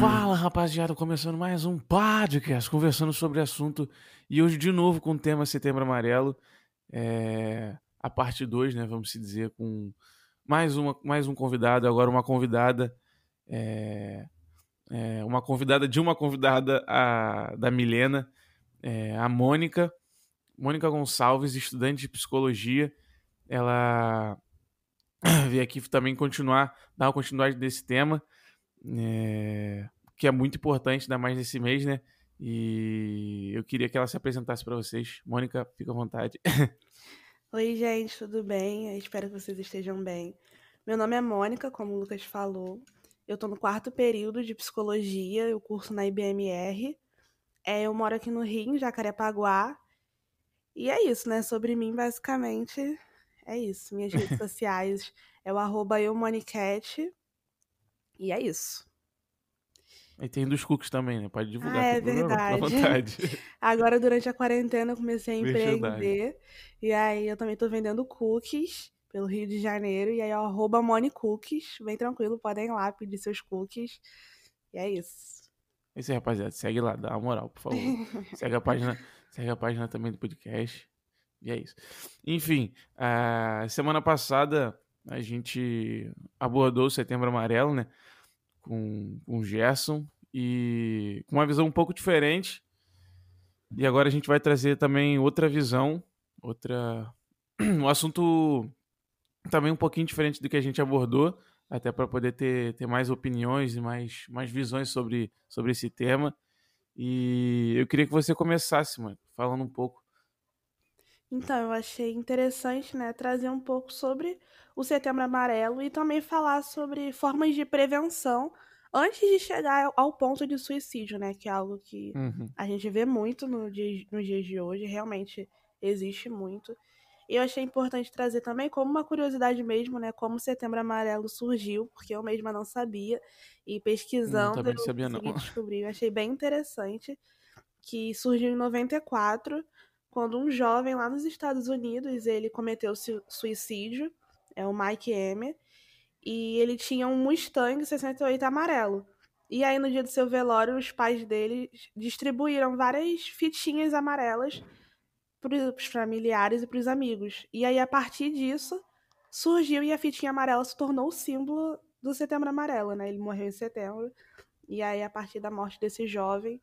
Fala rapaziada, começando mais um podcast conversando sobre assunto e hoje de novo com o tema Setembro Amarelo, é, a parte 2, né? Vamos se dizer, com mais, uma, mais um convidado, agora uma convidada, é, é, uma convidada de uma convidada a, da Milena, é, a Mônica, Mônica Gonçalves, estudante de psicologia. Ela veio aqui também continuar, dar uma continuidade desse tema, é, que é muito importante, ainda mais nesse mês, né? E eu queria que ela se apresentasse para vocês. Mônica, fica à vontade. Oi, gente, tudo bem? Eu espero que vocês estejam bem. Meu nome é Mônica, como o Lucas falou. Eu estou no quarto período de psicologia, eu curso na IBMR. É, eu moro aqui no Rio, em Jacarepaguá. E é isso, né? Sobre mim, basicamente, é isso. Minhas redes sociais é o arroba eumonicat. E é isso. E tem dos cookies também, né? Pode divulgar. Ah, é verdade. vontade. Agora, durante a quarentena, eu comecei a empreender. E aí, eu também tô vendendo cookies pelo Rio de Janeiro. E aí, é o arroba monicookies. Bem tranquilo, podem ir lá pedir seus cookies. E é isso. É isso aí, rapaziada. Segue lá, dá uma moral, por favor. segue a página, segue a página também do podcast. E é isso. Enfim, a semana passada a gente abordou o Setembro Amarelo, né? Com, com o Gerson e com uma visão um pouco diferente. E agora a gente vai trazer também outra visão, outra um assunto também um pouquinho diferente do que a gente abordou, até para poder ter, ter mais opiniões e mais, mais visões sobre, sobre esse tema. E eu queria que você começasse, mano, falando um pouco. Então, eu achei interessante, né, trazer um pouco sobre o Setembro Amarelo e também falar sobre formas de prevenção antes de chegar ao ponto de suicídio, né, que é algo que Uhum. a gente vê muito no dia, nos dias de hoje, realmente existe muito. E eu achei importante trazer também como uma curiosidade mesmo, né, como o Setembro Amarelo surgiu, porque eu mesma não sabia, e pesquisando também eu não sabia, não. consegui descobrir, eu achei bem interessante, que surgiu em 94, quando um jovem lá nos Estados Unidos, ele cometeu su- suicídio, é o Mike M, e ele tinha um Mustang 68 amarelo. E aí, no dia do seu velório, os pais dele distribuíram várias fitinhas amarelas para os familiares e para os amigos. E aí, a partir disso, surgiu e a fitinha amarela se tornou o símbolo do Setembro Amarelo, né? Ele morreu em setembro. E aí, a partir da morte desse jovem,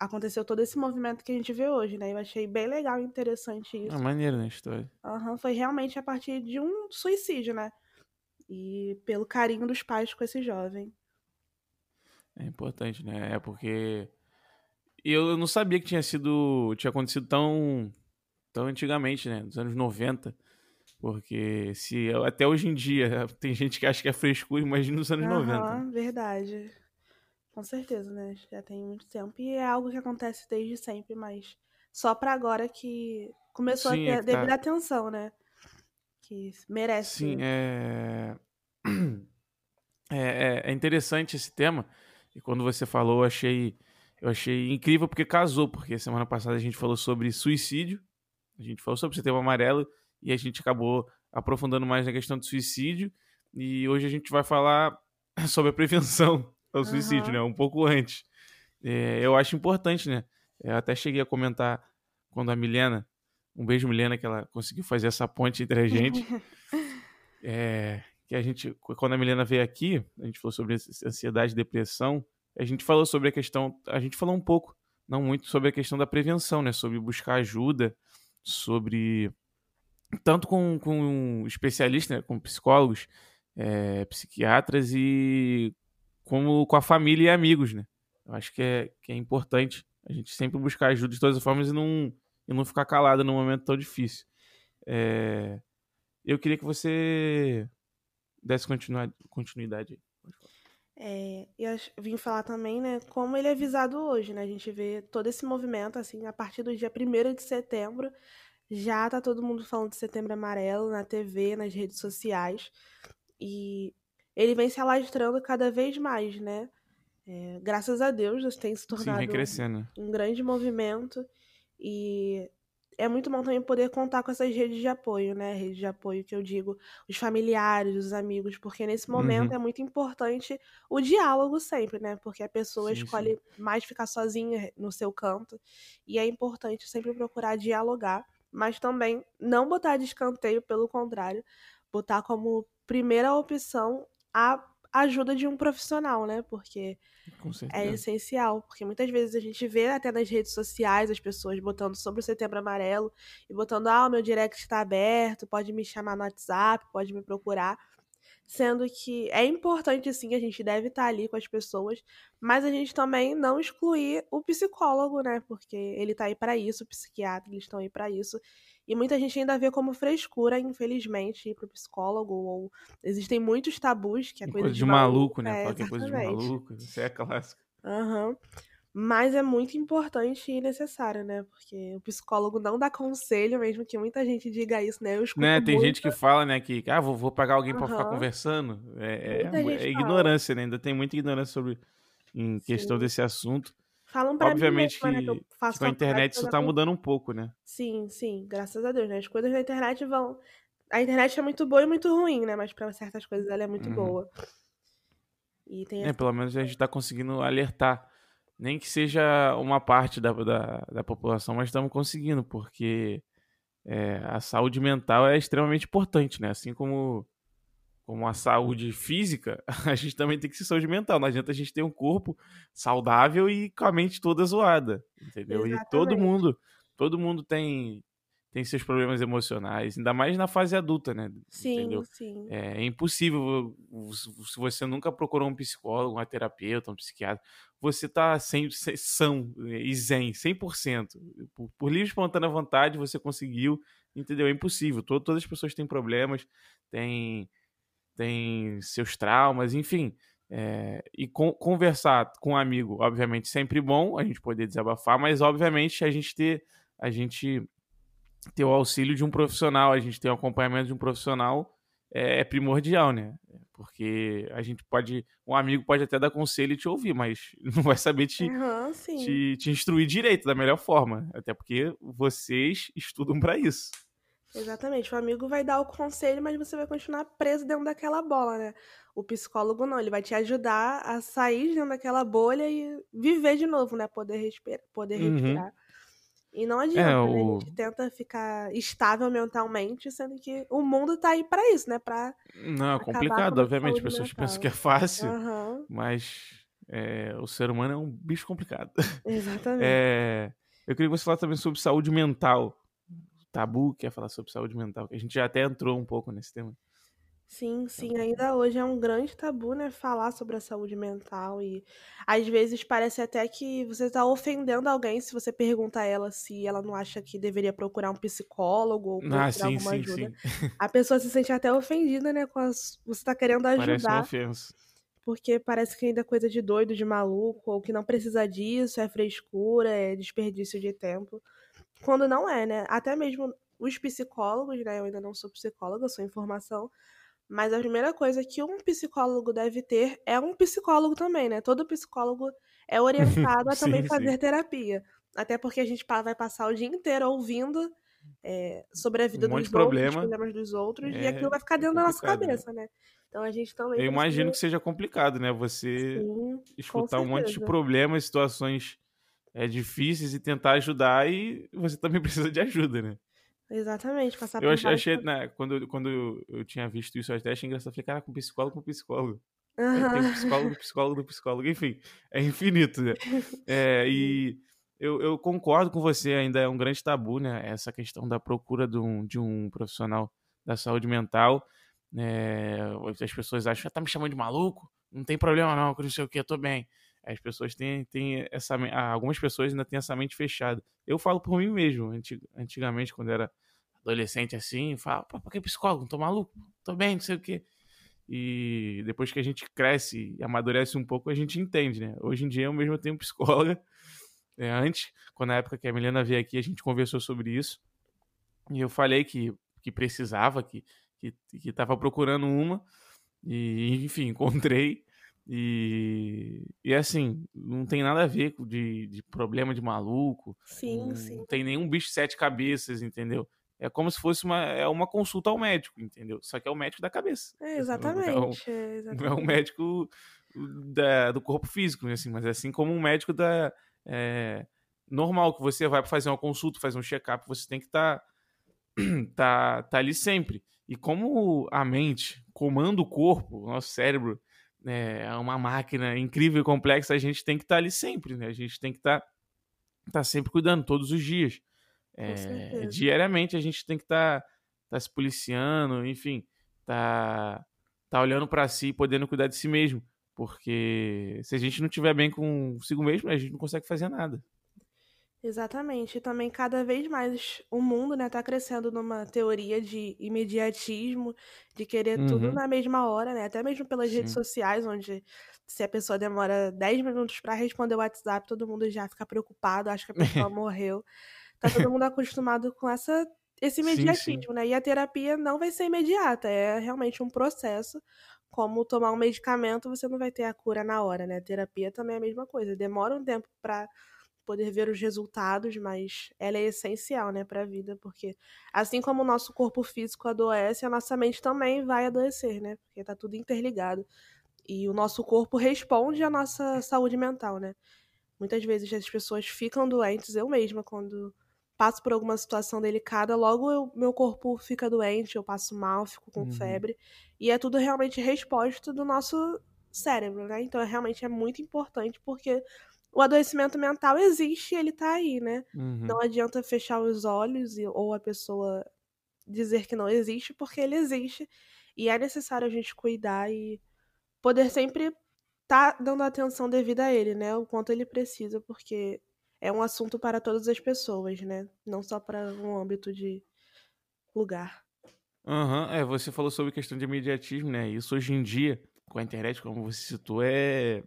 aconteceu todo esse movimento que a gente vê hoje, né? Eu achei bem legal e interessante isso. É maneiro, né, a história. Aham, foi realmente a partir de um suicídio, né? E pelo carinho dos pais com esse jovem. É importante, né? É porque eu não sabia que tinha sido, tinha acontecido tão, tão antigamente, né? Nos anos 90. Porque se até hoje em dia tem gente que acha que é frescura, imagina nos anos 90. Aham, verdade. Com certeza, né? Já tem muito tempo. E é algo que acontece desde sempre, mas só pra agora que começou Sim, a é ter tá- devida atenção, né? Que merece. Sim, é... É, é- é interessante esse tema. E quando você falou, eu achei, eu achei incrível porque casou, porque semana passada a gente falou sobre suicídio, a gente falou sobre o setembro amarelo e a gente acabou aprofundando mais na questão do suicídio. E hoje a gente vai falar sobre a prevenção ao suicídio, Aham. né? Um pouco antes. É, eu acho importante, né? Eu até cheguei a comentar quando a Milena, um beijo Milena, que ela conseguiu fazer essa ponte entre a gente. É, que a gente, quando a Milena veio aqui, a gente falou sobre ansiedade e depressão, a gente falou sobre a questão, a gente falou um pouco, não muito, sobre a questão da prevenção, né? Sobre buscar ajuda, sobre. Tanto com, com especialistas, né? com psicólogos, é, psiquiatras e como com a família e amigos, né? Eu acho que é, que é importante a gente sempre buscar ajuda de todas as formas e não, e não ficar calado num momento tão difícil. É, eu queria que você desse continuidade. É, eu vim falar também, né, como ele é visado hoje, né? A gente vê todo esse movimento, assim, a partir do dia 1 de setembro, já tá todo mundo falando de setembro amarelo na TV, nas redes sociais. E ele vem se alastrando cada vez mais, né? É, graças a Deus, isso tem se Sim, tornado né? um grande movimento e é muito bom também poder contar com essas redes de apoio, né? Redes de apoio que eu digo, os familiares, os amigos, porque nesse momento Uhum. é muito importante o diálogo sempre, né? Porque a pessoa Sim, sim. escolhe mais ficar sozinha no seu canto, e é importante sempre procurar dialogar, mas também não botar de escanteio, pelo contrário, botar como primeira opção a ajuda de um profissional, né? Porque é essencial, porque muitas vezes a gente vê até nas redes sociais as pessoas botando sobre o Setembro Amarelo e botando, ah, o meu direct está aberto, pode me chamar no WhatsApp, pode me procurar. Sendo que é importante, sim, a gente deve estar ali com as pessoas, mas a gente também não excluir o psicólogo, né? Porque ele tá aí para isso, o psiquiatra, eles estão aí para isso. E muita gente ainda vê como frescura, infelizmente, ir pro psicólogo, ou existem muitos tabus, que é coisa, Coisa de maluco. maluco, né? É, Fala que é coisa de maluco. Isso é clássico. Aham. Mas é muito importante e necessário, né? Porque o psicólogo não dá conselho, mesmo que muita gente diga isso, né? Eu escuto Né? Tem muito. gente que fala, né, que ah, vou, vou pagar alguém pra ficar Aham. conversando. É, é, é fala. ignorância, né? Ainda tem muita ignorância sobre em questão Sim. desse assunto. Falam pra mim Obviamente mesma, né? Que eu que, com a faculdade internet isso tá mudando um pouco, né? Sim, sim, graças a Deus, né? As coisas da internet vão. A internet é muito boa e muito ruim, né? Mas pra certas coisas ela é muito Uhum. boa. E tem É, essa. pelo menos a gente tá conseguindo alertar. Nem que seja uma parte da, da, da população, mas estamos conseguindo, porque é, a saúde mental é extremamente importante, né? Assim como, como a saúde física, a gente também tem que ser saúde mental. Não adianta a gente ter um corpo saudável e com a mente toda zoada, entendeu? E todo Exatamente. mundo, todo mundo tem, tem seus problemas emocionais, ainda mais na fase adulta, né? Entendeu? Sim, sim. É, é impossível, se você nunca procurou um psicólogo, uma terapeuta, um psiquiatra, você tá sem, sem, são e zen, 100%. Por, por livre espontânea vontade, você conseguiu, entendeu? É impossível. Todo, todas as pessoas têm problemas, têm, têm seus traumas, enfim. É, e com, conversar com um amigo, obviamente, sempre bom a gente poder desabafar, mas obviamente a gente ter, a gente ter o auxílio de um profissional, a gente ter o acompanhamento de um profissional é, é primordial, né? Porque a gente pode. Um amigo pode até dar conselho e te ouvir, mas não vai saber te, sim. te, te instruir direito da melhor forma. Até porque vocês estudam para isso. Exatamente. O amigo vai dar o conselho, mas você vai continuar preso dentro daquela bola, né? O psicólogo não, ele vai te ajudar a sair de dentro daquela bolha e viver de novo, né? Poder, respirar, poder Uhum. respirar. E não É, adianta, né? A o. gente tenta ficar estável mentalmente, sendo que o mundo tá aí pra isso, né? Pra Não, é complicado, obviamente. As pessoas pensam que mental. é fácil, Aham, mas é, o ser humano é um bicho complicado. exatamente. É, eu queria que você falasse também sobre saúde mental. Tabu quer falar sobre saúde mental, que a gente já até entrou um pouco nesse tema. Sim, sim, ainda hoje é um grande tabu, né, falar sobre a saúde mental e às vezes parece até que você tá ofendendo alguém se você pergunta a ela se ela não acha que deveria procurar um psicólogo ou Ah, procurar sim, alguma sim, ajuda. sim. A pessoa se sente até ofendida, né, com as... você tá querendo Parece uma ajudar, ofensa. porque parece que ainda é coisa de doido, de maluco, ou que não precisa disso, é frescura, é desperdício de tempo. Quando não é, né? Até mesmo os psicólogos, né? Eu ainda não sou psicóloga, sou informação. Mas a primeira coisa que um psicólogo deve ter é um psicólogo também, né? Todo psicólogo é orientado a também Sim, fazer sim. terapia. Até porque a gente vai passar o dia inteiro ouvindo é, sobre a vida Um dos outros, os problema. problemas dos outros, e É, aquilo vai ficar é dentro da nossa né? cabeça, né? Então a gente também Eu imagino precisa. que seja complicado, né? Você Sim, escutar um monte de problemas, situações é, difíceis e tentar ajudar e você também precisa de ajuda, né? Exatamente, passar Eu por ach- vários. achei, né, quando, eu- quando eu- tinha visto isso, eu até achei engraçado. Eu falei, cara, com psicólogo, com psicólogo. Aí tem psicólogo, psicólogo, psicólogo, enfim, é infinito, né? É, e eu, eu concordo com você, ainda é um grande tabu, né? Essa questão da procura de um, de um profissional da saúde mental. É, as pessoas acham, ah, tá me chamando de maluco? Não tem problema não, não sei o que, eu tô bem. As pessoas têm, têm essa. ah, Algumas pessoas ainda têm essa mente fechada. Eu falo por mim mesmo. anti- Antigamente, quando era adolescente assim, falo, pô, por que psicólogo? Tô maluco? Tô bem, não sei o quê. E depois que a gente cresce e amadurece um pouco, a gente entende, né? Hoje em dia eu mesmo tenho psicóloga. É, antes, quando na época que a Milena veio aqui, a gente conversou sobre isso. E eu falei que, que precisava, que, que, que tava procurando uma. E, enfim, encontrei. E, e assim, não tem nada a ver com de, de problema de maluco. Sim, não sim. tem nenhum bicho de sete cabeças, entendeu? É como se fosse uma, é uma consulta ao médico, entendeu? Só que é o médico da cabeça. É, Não é o, exatamente. é, não é o exatamente. médico da- do corpo físico, né, assim, mas é assim como um médico da é, normal que você vai fazer uma consulta, fazer um check-up, você tem que estar tá, tá ali sempre. E como a mente comanda o corpo, o nosso cérebro é uma máquina incrível e complexa, a gente tem que estar ali sempre, né? A gente tem que estar tá sempre cuidando todos os dias. É, diariamente a gente tem que estar tá, se policiando, enfim, tá, tá olhando para si e podendo cuidar de si mesmo. Porque se a gente não estiver bem consigo mesmo, a gente não consegue fazer nada. Exatamente. E também cada vez mais o mundo, né, tá crescendo numa teoria de imediatismo, de querer tudo Uhum, na mesma hora, né? Até mesmo pelas redes sim. sociais, onde se a pessoa demora 10 minutos pra responder o WhatsApp, todo mundo já fica preocupado, acha que a pessoa morreu. Tá todo mundo acostumado com essa esse Sim, sim. imediatismo, né? E a terapia não vai ser imediata, é realmente um processo. Como tomar um medicamento, você não vai ter a cura na hora, né? A terapia também é a mesma coisa. Demora um tempo pra poder ver os resultados, mas ela é essencial, né, para a vida, porque assim como o nosso corpo físico adoece, a nossa mente também vai adoecer, né? Porque tá tudo interligado. E o nosso corpo responde à nossa saúde mental, né? Muitas vezes as pessoas ficam doentes, eu mesma, quando passo por alguma situação delicada, logo eu- meu corpo fica doente, eu passo mal, fico com Uhum. febre. E é tudo realmente resposta do nosso cérebro, né? Então realmente é muito importante, porque o adoecimento mental existe e ele tá aí, né? Uhum. Não adianta fechar os olhos e, ou a pessoa dizer que não existe, porque ele existe. E é necessário a gente cuidar e poder sempre tá dando atenção devida a ele, né? O quanto ele precisa, porque é um assunto para todas as pessoas, né? Não só para um âmbito de lugar. Aham, é, você falou sobre questão de imediatismo, né? Isso hoje em dia, com a internet, como você citou, é.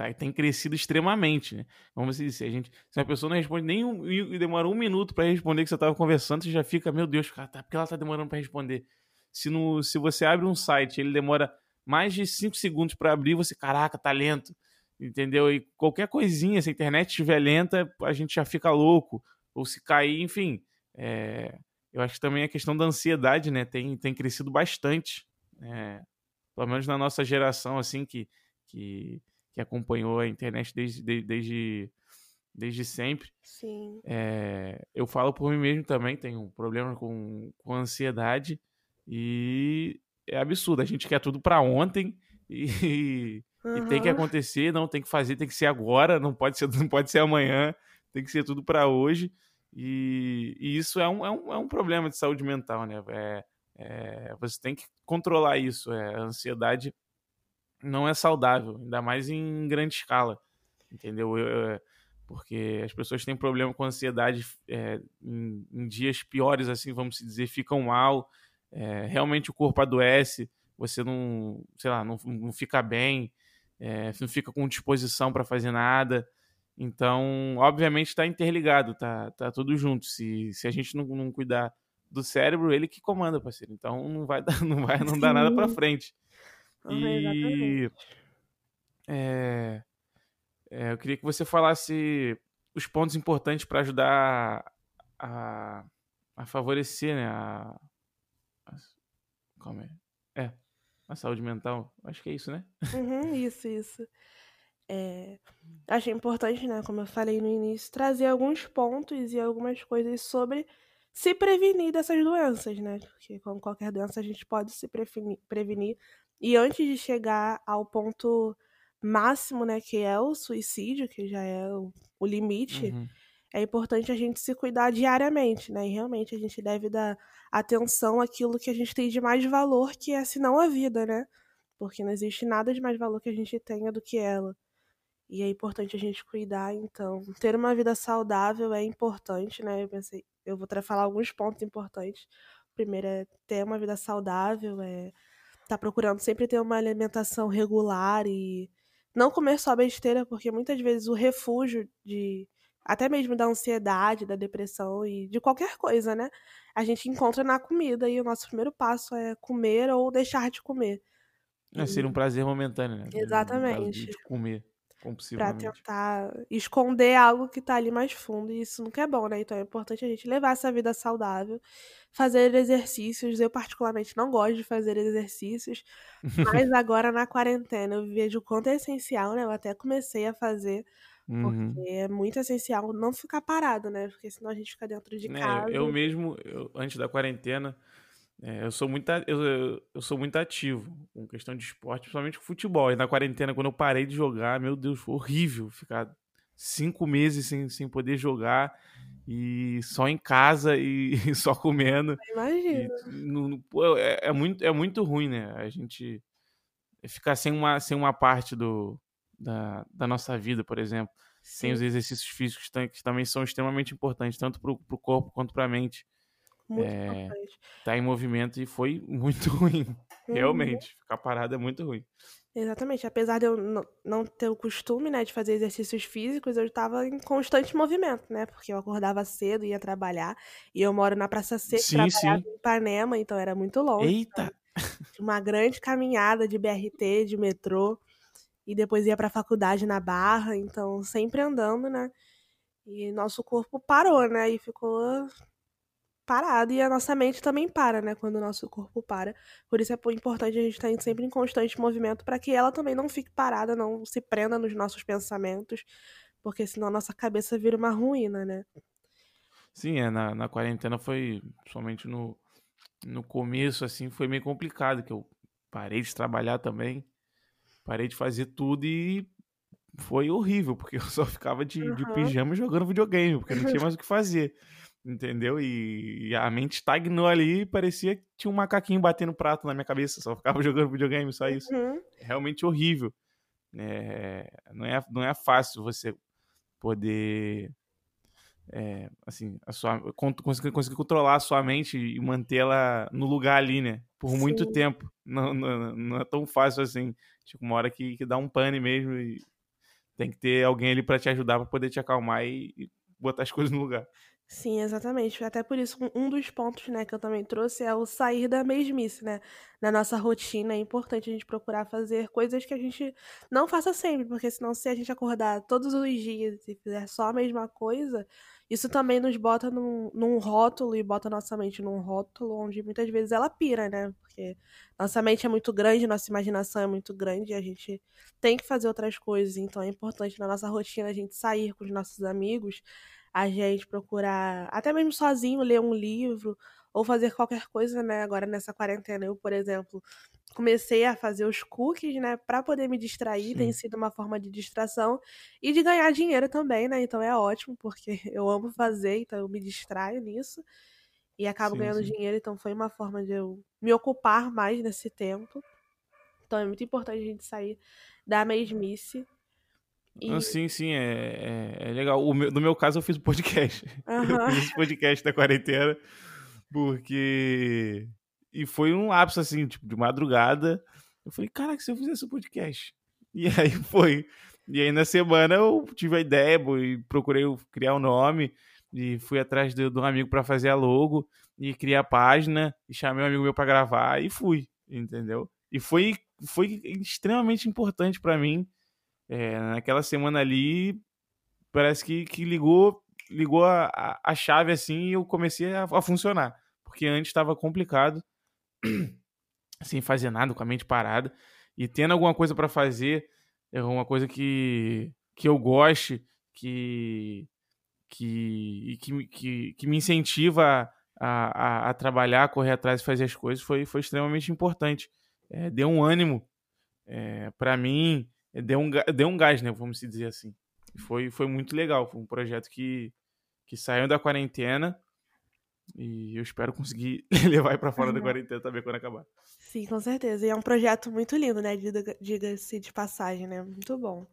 Tá, tem crescido extremamente, né? Você disse, a gente, se a pessoa não responde nem um, e demora um minuto pra responder que você tava conversando, você já fica, meu Deus, cara, tá, porque ela tá demorando pra responder. Se, no, se você abre um site, ele demora mais de 5 segundos pra abrir, você, caraca, tá lento. Entendeu? E qualquer coisinha, se a internet estiver lenta, a gente já fica louco. Ou se cair, enfim. É, eu acho que também a questão da ansiedade, né, tem, tem crescido bastante. É, pelo menos na nossa geração, assim, que, que, que acompanhou a internet desde, de- desde, desde sempre. Sim. É, eu falo por mim mesmo também, tenho um problema com, com ansiedade e é absurdo. A gente quer tudo pra ontem e, e tem que acontecer, não tem que fazer, tem que ser agora, não pode ser, não pode ser amanhã, tem que ser tudo pra hoje. E, e isso é um, é, um, é um problema de saúde mental, né? É, é, você tem que controlar isso. É, a ansiedade não é saudável, ainda mais em grande escala, entendeu? Eu- eu- porque as pessoas têm problema com ansiedade é, em, em dias piores, assim, vamos dizer, ficam mal, é, realmente o corpo adoece, você não, sei lá, não, não fica bem, é, não fica com disposição para fazer nada. Então, obviamente, está interligado, tá, tá tudo junto. Se, se a gente não, não cuidar do cérebro, ele que comanda, parceiro. Então, não vai dar, não vai, não dá nada para frente. E é, é, eu queria que você falasse os pontos importantes para ajudar a, a favorecer, né? A, a, como é? É, a saúde mental. Acho que é isso, né? Uhum, isso, isso. É, achei importante, né, como eu falei no início, trazer alguns pontos e algumas coisas sobre se prevenir dessas doenças, né? Porque como qualquer doença a gente pode se preveni- prevenir. E antes de chegar ao ponto máximo, né, que é o suicídio, que já é o, o limite, Uhum. é importante a gente se cuidar diariamente, né? E realmente a gente deve dar atenção àquilo que a gente tem de mais valor, que é senão a vida, né? Porque não existe nada de mais valor que a gente tenha do que ela. E é importante a gente cuidar, então. Ter uma vida saudável é importante, né? Eu pensei, eu vou falar alguns pontos importantes. O primeiro é ter uma vida saudável, é tá procurando sempre ter uma alimentação regular e não comer só besteira, porque muitas vezes o refúgio de até mesmo da ansiedade, da depressão e de qualquer coisa, né? A gente encontra na comida e o nosso primeiro passo é comer ou deixar de comer. É, seria um prazer momentâneo, né? Exatamente. De comer Compulsivamente. tentar esconder algo que tá ali mais fundo, e isso nunca é bom, né? Então é importante a gente levar essa vida saudável, fazer exercícios. Eu, particularmente, não gosto de fazer exercícios, mas agora na quarentena eu vejo o quanto é essencial, né? Eu até comecei a fazer, Uhum. porque é muito essencial não ficar parado, né? Porque senão a gente fica dentro de Né, casa. eu mesmo, eu- antes da quarentena, é, eu sou muito, eu, eu- sou muito ativo com questão de esporte, principalmente com futebol. E na quarentena, quando eu parei de jogar, meu Deus, foi horrível ficar cinco meses sem, sem poder jogar e só em casa e, só comendo. E Imagina. é, é muito, é muito ruim, né? A gente ficar sem uma, sem uma parte do, da, da nossa vida, por exemplo. Sem Sim, os exercícios físicos que também são extremamente importantes, tanto para o corpo quanto para a mente. Muito É, importante. tá em movimento e foi muito ruim. Uhum. Realmente, ficar parado é muito ruim. Exatamente. Apesar de eu não- ter o costume, né, de fazer exercícios físicos, eu estava em constante movimento, né? Porque eu acordava cedo, ia trabalhar, e eu moro na Praça Seca, Sim, trabalhava sim. em Ipanema, então era muito longe. Eita! Uma grande caminhada de BRT, de metrô, e depois ia pra faculdade na Barra, então sempre andando, né? E nosso corpo parou, né? E ficou parado, e a nossa mente também para, né? Quando o nosso corpo para. Por isso é po- importante a gente estar sempre em constante movimento para que ela também não fique parada, não se prenda nos nossos pensamentos, porque senão a nossa cabeça vira uma ruína, né? Sim, é, na, na quarentena foi, principalmente no, no começo, assim, foi meio complicado, que eu parei de trabalhar também, parei de fazer tudo e foi horrível, porque eu só ficava de, de Aham. pijama jogando videogame, porque não tinha mais o que fazer, entendeu? E, e a mente estagnou ali e parecia que tinha um macaquinho batendo prato na minha cabeça, só ficava jogando videogame, só isso. Uhum. É realmente horrível. É, não, é, não é fácil você poder é, assim, a sua, con- conseguir, conseguir controlar a sua mente e mantê-la no lugar ali, né? Por muito Sim. tempo. Não, não, não é tão fácil assim. Tipo, uma hora que, que dá um pane mesmo e tem que ter alguém ali pra te ajudar pra poder te acalmar e, e botar as coisas no lugar. Sim, exatamente. Até por isso, um- dos pontos, né, que eu também trouxe é o sair da mesmice, né? Na nossa rotina é importante a gente procurar fazer coisas que a gente não faça sempre, porque senão se a gente acordar todos os dias e fizer só a mesma coisa, isso também nos bota num, num rótulo e bota nossa mente num rótulo onde muitas vezes ela pira, né? Porque nossa mente é muito grande, nossa imaginação é muito grande e a gente tem que fazer outras coisas, então é importante na nossa rotina a gente sair com os nossos amigos a gente procurar, até mesmo sozinho, ler um livro ou fazer qualquer coisa, né? Agora nessa quarentena, eu, por exemplo, comecei a fazer os cookies, né, para poder me distrair, tem Sim. sido uma forma de distração e de ganhar dinheiro também, né? Então é ótimo, porque eu amo fazer, então eu me distraio nisso e acabo Sim, ganhando sim. dinheiro, então foi uma forma de eu me ocupar mais nesse tempo. Então é muito importante a gente sair da mesmice. E, Ah, Sim, sim, é, é, é legal. O meu- no meu caso, eu fiz o podcast. Eu aham, fiz esse podcast da quarentena porque. E foi um lapso, assim, tipo, de madrugada. Eu falei, caraca, se eu fizesse o podcast. E aí foi. E aí na semana eu tive a ideia e procurei o- criar o nome. E fui atrás de, de um amigo pra fazer a logo. E criei a página. E chamei um amigo meu pra gravar. E fui, entendeu? E foi, foi extremamente importante pra mim. É, naquela semana ali, parece que, que ligou ligou a, a, chave assim e eu comecei a, a funcionar. Porque antes estava complicado, sem fazer nada, com a mente parada. E tendo alguma coisa para fazer, é uma coisa que, que eu goste, que, que, que, que, que me incentiva a, a, a trabalhar, correr atrás e fazer as coisas, foi, foi extremamente importante. É, deu um ânimo é, para mim, deu um, deu um gás, né? Vamos dizer assim. Foi, foi muito legal. Foi um projeto que, que saiu da quarentena e eu espero conseguir levar para fora da aham. quarentena também quando acabar. Sim, com certeza. E é um projeto muito lindo, né? Diga- Diga-se de passagem, né? Muito bom.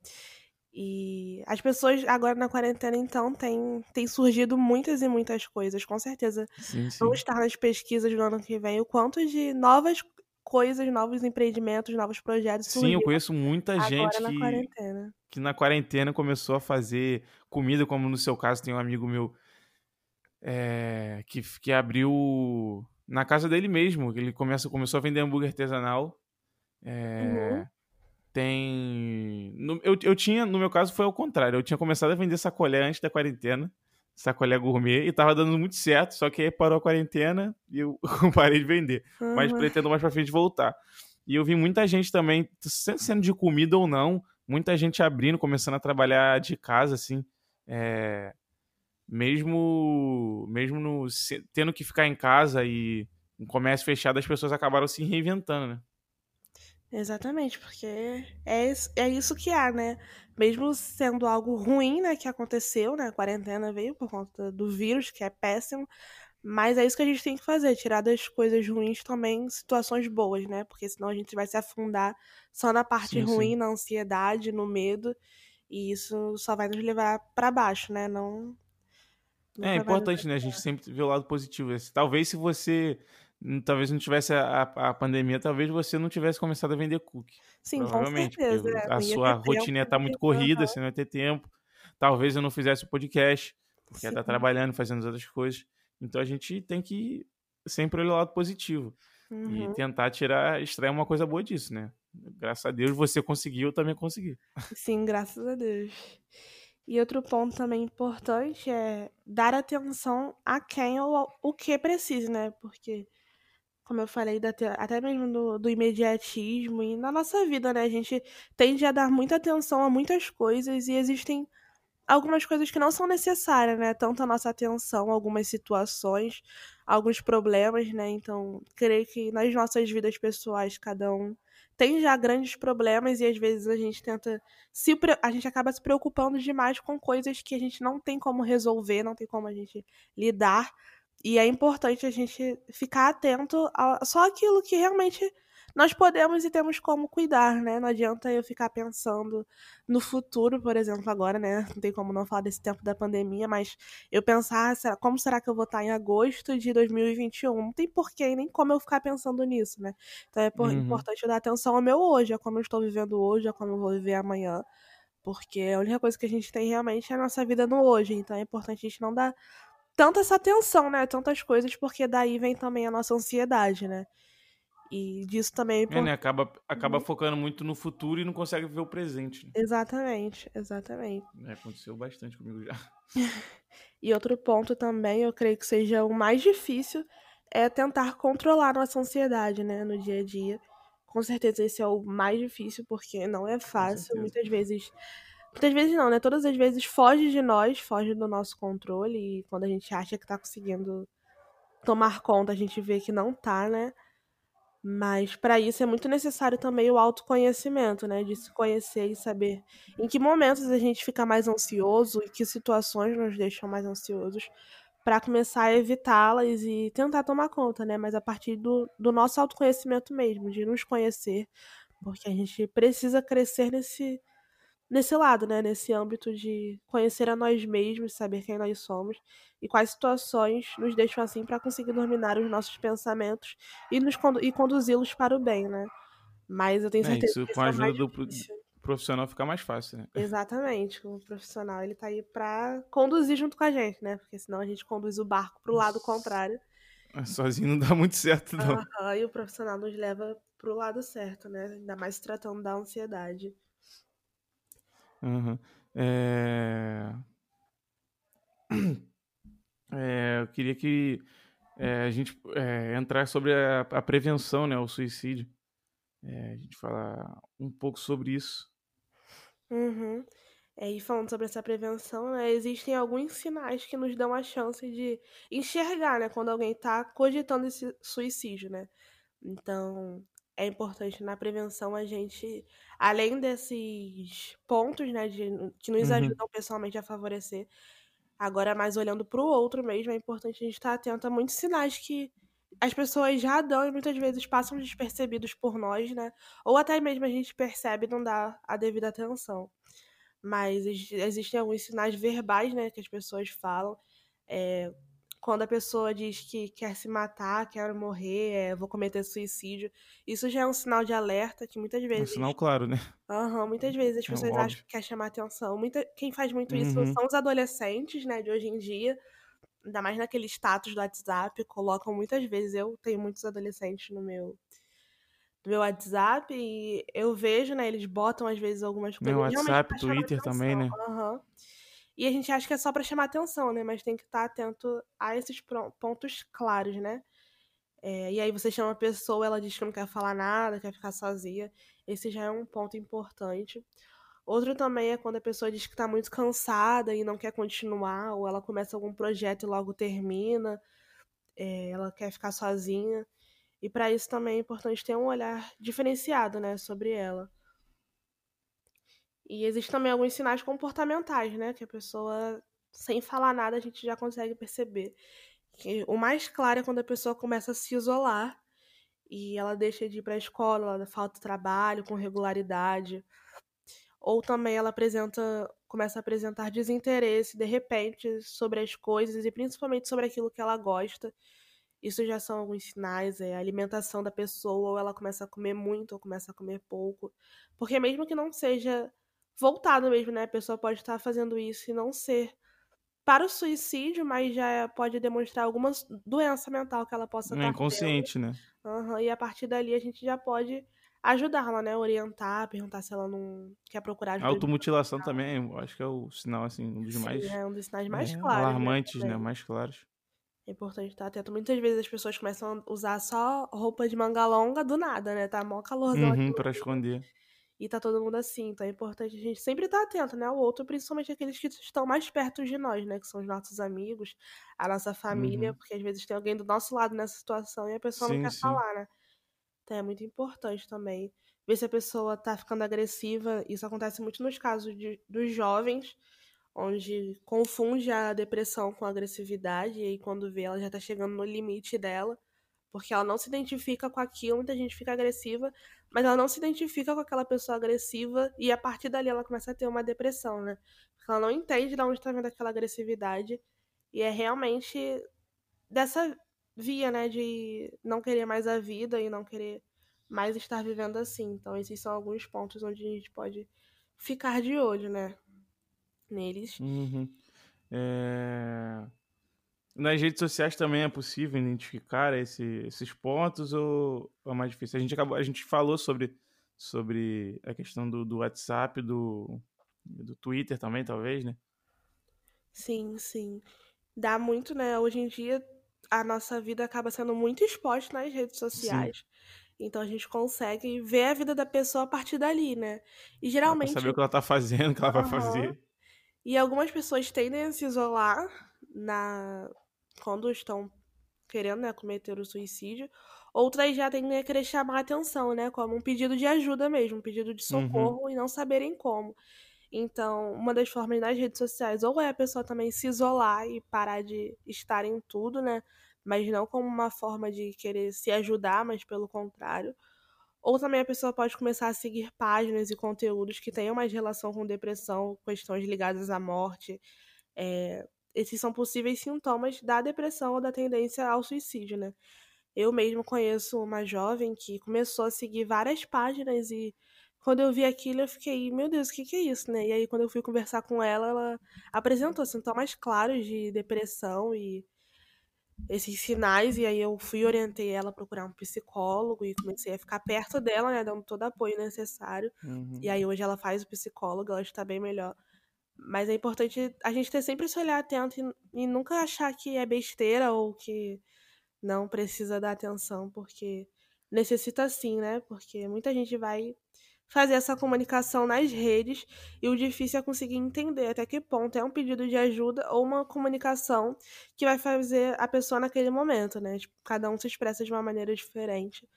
E as pessoas agora na quarentena, então, tem, tem surgido muitas e muitas coisas. Com certeza Sim, vão sim. estar nas pesquisas do ano que vem o quanto de novas coisas, novos empreendimentos, novos projetos Sim, eu conheço muita gente na que, quarentena. que na quarentena começou a fazer comida, como no seu caso tem um amigo meu é, que, que abriu na casa dele mesmo. Ele começa, começou a vender hambúrguer artesanal É, Uhum. Tem. no- eu, eu tinha, no meu caso, foi ao contrário. Eu tinha começado a vender sacolé antes da quarentena. Sacolé gourmet, e tava dando muito certo, só que aí parou a quarentena e eu parei de vender. Mas pretendo mais pra frente voltar. E eu vi muita gente também, se- sendo de comida ou não, muita gente abrindo, começando a trabalhar de casa, assim. É, mesmo mesmo no, tendo que ficar em casa e um comércio fechado, as pessoas acabaram se reinventando, né? Exatamente, porque é, isso- é isso que há, né? Mesmo sendo algo ruim, né, que aconteceu, né? A quarentena veio por conta do vírus, que é péssimo, mas é isso que a gente tem que fazer, tirar das coisas ruins também situações boas, né? Porque senão a gente vai se afundar só na parte Sim, ruim, sim. na ansiedade, no medo, e isso só vai nos levar pra baixo, né? Não. É vai nos importante, né? A gente sempre vê o lado positivo. Esse- Talvez se você talvez não tivesse a, a- pandemia, talvez você não tivesse começado a vender cookie. Sim, com Provavelmente, porque certeza. é, a sua rotina ia estar muito corrida, Aham, você não ia ter tempo. Talvez eu não fizesse o podcast, porque ia estar sim. trabalhando, fazendo as outras coisas. Então a gente tem que sempre olhar o lado positivo e Uhum. tentar tirar, extrair uma coisa boa disso, né? Graças a Deus você conseguiu, eu também consegui. Sim, graças a Deus. E outro ponto também importante é dar atenção a quem ou o que precisa, né? Porque, como eu falei, da até mesmo do, do imediatismo e na nossa vida, né? A gente tende a dar muita atenção a muitas coisas e existem algumas coisas que não são necessárias, né? Tanto a nossa atenção, algumas situações, alguns problemas, né? Então, creio que nas nossas vidas pessoais, cada um tem já grandes problemas e às vezes a gente tenta se a gente acaba se preocupando demais com coisas que a gente não tem como resolver, não tem como a gente lidar. E é importante a gente ficar atento a só aquilo que realmente nós podemos e temos como cuidar, né? Não adianta eu ficar pensando no futuro, por exemplo, agora, né? Não tem como não falar desse tempo da pandemia, mas eu pensar, será- como será que eu vou estar em agosto de 2021? Não tem porquê nem como eu ficar pensando nisso, né? Então é Uhum. importante eu dar atenção ao meu hoje, a como eu estou vivendo hoje, a como eu vou viver amanhã. Porque a única coisa que a gente tem realmente é a nossa vida no hoje. Então é importante a gente não dar tanta essa atenção, né? Tantas coisas, porque daí vem também a nossa ansiedade, né? E disso também é É, importante. né? Acaba, acaba Uhum. focando muito no futuro e não consegue ver o presente. Né? Exatamente, exatamente. É, aconteceu bastante comigo já. E outro ponto também, eu creio que seja o mais difícil, é tentar controlar nossa ansiedade, né, no dia a dia. Com certeza esse é o mais difícil, porque não é fácil. Muitas vezes. Muitas vezes não, né? Todas as vezes foge de nós, foge do nosso controle. E quando a gente acha que tá conseguindo tomar conta, a gente vê que não tá, né? Mas para isso é muito necessário também o autoconhecimento, né? De se conhecer e saber em que momentos a gente fica mais ansioso e que situações nos deixam mais ansiosos para começar a evitá-las e tentar tomar conta, né? Mas a partir do, do nosso autoconhecimento mesmo, de nos conhecer, porque a gente precisa crescer nesse, nesse lado, né? Nesse âmbito de conhecer a nós mesmos, saber quem nós somos e quais situações nos deixam assim para conseguir dominar os nossos pensamentos e nos condu e conduzi-los para o bem, né? Mas eu tenho É, certeza isso que com esse a é o ajuda do difícil. profissional fica mais fácil, né? Exatamente, o profissional ele tá aí pra conduzir junto com a gente, né? Porque senão a gente conduz o barco pro lado contrário. Sozinho não dá muito certo, não. E o profissional nos leva pro lado certo, né? Ainda mais se tratando da ansiedade. Aham. É... É, eu queria que é, a gente é, entrar sobre a, a prevenção, né, ao suicídio. É, a gente falar um pouco sobre isso. Uhum. É, e falando sobre essa prevenção, né, existem alguns sinais que nos dão a chance de enxergar, né, quando alguém está cogitando esse suicídio, né? Então, é importante na prevenção a gente, além desses pontos, né, de, que nos Uhum. ajudam pessoalmente a favorecer, agora mais olhando para o outro mesmo, é importante a gente estar atento a muitos sinais que as pessoas já dão e muitas vezes passam despercebidos por nós, né? Ou até mesmo a gente percebe e não dá a devida atenção. Mas ex- existem alguns sinais verbais, né, que as pessoas falam. É, quando a pessoa diz que quer se matar, quer morrer, é, vou cometer suicídio, isso já é um sinal de alerta que muitas É um vezes. sinal claro, né? Aham, muitas vezes as É pessoas acham que quer chamar atenção. Muita, quem faz muito isso Uhum. são os adolescentes, né, de hoje em dia. Ainda mais naquele status do WhatsApp, colocam muitas vezes. Eu tenho muitos adolescentes no meu, meu WhatsApp e eu vejo, né? Eles botam às vezes algumas coisas. Meu WhatsApp, Twitter também, né? Uhum. E a gente acha que é só para chamar atenção, né? Mas tem que estar atento a esses pontos claros, né? É, e aí você chama a pessoa, ela diz que não quer falar nada, quer ficar sozinha. Esse já é um ponto importante. Outro também é quando a pessoa diz que está muito cansada e não quer continuar, ou ela começa algum projeto e logo termina, é, ela quer ficar sozinha. E para isso também é importante ter um olhar diferenciado, né, sobre ela. E existem também alguns sinais comportamentais, né, que a pessoa, sem falar nada, a gente já consegue perceber. Que o mais claro é quando a pessoa começa a se isolar e ela deixa de ir para a escola, ela falta trabalho com regularidade ou também ela apresenta, começa a apresentar desinteresse de repente sobre as coisas e principalmente sobre aquilo que ela gosta. Isso já são alguns sinais, é a alimentação da pessoa, ou ela começa a comer muito, ou começa a comer pouco. Porque mesmo que não seja voltado mesmo, né? A pessoa pode estar fazendo isso e não ser para o suicídio, mas já pode demonstrar alguma doença mental que ela possa é estar inconsciente, tendo. né? Uhum, e a partir dali a gente já pode ajudá-la, né? Orientar, perguntar se ela não quer procurar ajuda. Automutilação também, eu acho que é o sinal, assim, um dos Sim, mais. É um dos sinais mais é, claros. Alarmantes, né? né? Mais claros. É importante estar atento. Muitas vezes as pessoas começam a usar só roupa de manga longa do nada, né? Tá mó calorzão uhum, pra esconder. E tá todo mundo assim. Então é importante a gente sempre estar atento, né? Ao outro, principalmente aqueles que estão mais perto de nós, né? Que são os nossos amigos, a nossa família. Uhum. Porque às vezes tem alguém do nosso lado nessa situação e a pessoa sim, não quer sim. falar, né? Então é muito importante também ver se a pessoa tá ficando agressiva. Isso acontece muito nos casos de, dos jovens, onde confunde a depressão com a agressividade, e aí quando vê, ela já tá chegando no limite dela, porque ela não se identifica com aquilo, muita gente fica agressiva, mas ela não se identifica com aquela pessoa agressiva, e a partir dali ela começa a ter uma depressão, né? Porque ela não entende de onde tá vindo aquela agressividade, e é realmente dessa via, né, de não querer mais a vida e não querer mais estar vivendo assim. Então, esses são alguns pontos onde a gente pode ficar de olho, né? Neles. Uhum. É... Nas redes sociais também é possível identificar esse, esses pontos ou é mais difícil? A gente, acabou, a gente falou sobre, sobre a questão do, do WhatsApp, do, do Twitter também, talvez, né? Sim, sim. Dá muito, né? Hoje em dia, a nossa vida acaba sendo muito exposta nas redes sociais. Sim. Então a gente consegue ver a vida da pessoa a partir dali, né? E geralmente. Saber o que ela tá fazendo, o que ela uhum. vai fazer. E algumas pessoas tendem a se isolar na quando estão querendo né, cometer o suicídio. Outras já tendem a querer chamar a atenção, né? Como um pedido de ajuda mesmo, um pedido de socorro uhum. e não saberem como. Então, uma das formas nas redes sociais, ou é a pessoa também se isolar e parar de estar em tudo, né? mas não como uma forma de querer se ajudar, mas pelo contrário. Ou também a pessoa pode começar a seguir páginas e conteúdos que tenham mais relação com depressão, questões ligadas à morte. É, esses são possíveis sintomas da depressão ou da tendência ao suicídio, né? Eu mesmo conheço uma jovem que começou a seguir várias páginas e quando eu vi aquilo eu fiquei, meu Deus, o que, que é isso, né? E aí quando eu fui conversar com ela, ela apresentou sintomas claros de depressão e esses sinais, e aí eu fui orientei ela a procurar um psicólogo e comecei a ficar perto dela, né, dando todo o apoio necessário. Uhum. E aí hoje ela faz o psicólogo, ela está bem melhor. Mas é importante a gente ter sempre esse olhar atento e, e nunca achar que é besteira ou que não precisa dar atenção, porque necessita sim, né? Porque muita gente vai fazer essa comunicação nas redes e o difícil é conseguir entender até que ponto é um pedido de ajuda ou uma comunicação que vai fazer a pessoa naquele momento, né? Tipo, cada um se expressa de uma maneira diferente.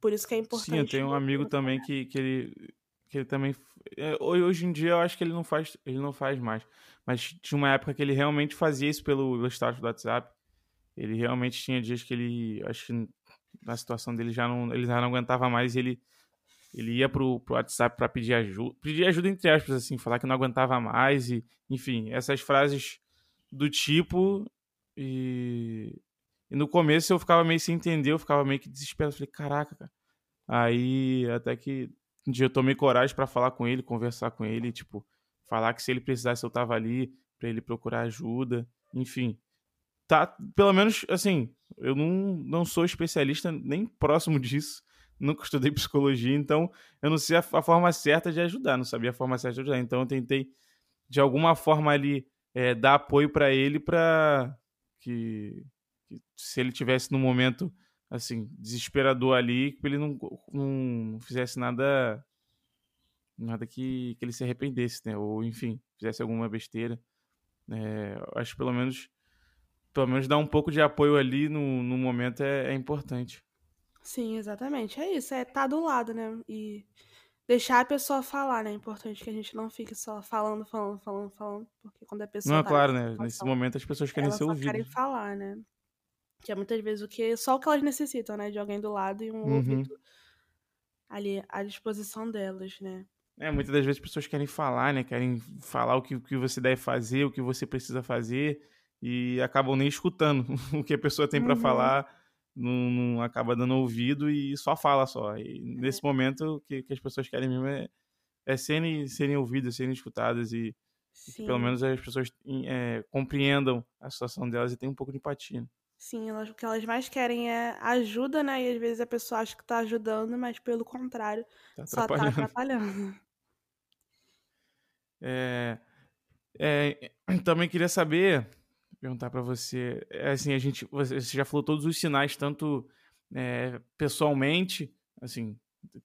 Por isso que é importante. Sim, eu tenho um amigo também que, que ele que ele também é, hoje em dia eu acho que ele não faz ele não faz mais, mas tinha uma época que ele realmente fazia isso pelo, status do WhatsApp. Ele realmente tinha dias que ele acho que na situação dele já não ele já não aguentava mais ele ele ia pro, pro WhatsApp para pedir ajuda, pedir ajuda entre aspas, assim, falar que não aguentava mais e, enfim, essas frases do tipo e, e no começo eu ficava meio sem entender, eu ficava meio que desesperado, falei, caraca, cara. Aí até que um dia eu tomei coragem para falar com ele, conversar com ele, tipo, falar que se ele precisasse eu tava ali para ele procurar ajuda, enfim. Tá, pelo menos assim, eu não, não sou especialista nem próximo disso, nunca estudei psicologia, então eu não sei a, a, forma certa de ajudar, não sabia a forma certa de ajudar. Então eu tentei, de alguma forma ali, é, dar apoio para ele para que, que, se ele tivesse num momento assim desesperador ali, que ele não, não fizesse nada nada que, que ele se arrependesse, né? Ou enfim, fizesse alguma besteira. É, acho que pelo menos pelo menos dar um pouco de apoio ali no, no momento é, é importante. Sim, exatamente. É isso, é estar tá do lado, né? E deixar a pessoa falar, né? É importante que a gente não fique só falando, falando, falando, falando, porque quando a pessoa. Não, é tá claro, né? Nesse momento as pessoas querem ser ouvidas. querem falar, né? Que é muitas vezes o que só o que elas necessitam, né? De alguém do lado e um uhum. ouvido ali à disposição delas, né? É, muitas das vezes as pessoas querem falar, né? Querem falar o que, o que você deve fazer, o que você precisa fazer, e acabam nem escutando o que a pessoa tem para uhum. falar, não, não, acaba dando ouvido e só fala só. E é. nesse momento, o que, que as pessoas querem mesmo é, é serem, serem ouvidas, serem escutadas e, e pelo menos as pessoas é, compreendam a situação delas e tenham um pouco de empatia. Sim, elas, o que elas mais querem é ajuda, né? E às vezes a pessoa acha que tá ajudando, mas pelo contrário, tá só tá atrapalhando. É, é, também queria saber, perguntar para você, é, assim, a gente, você já falou todos os sinais, tanto é, pessoalmente, assim,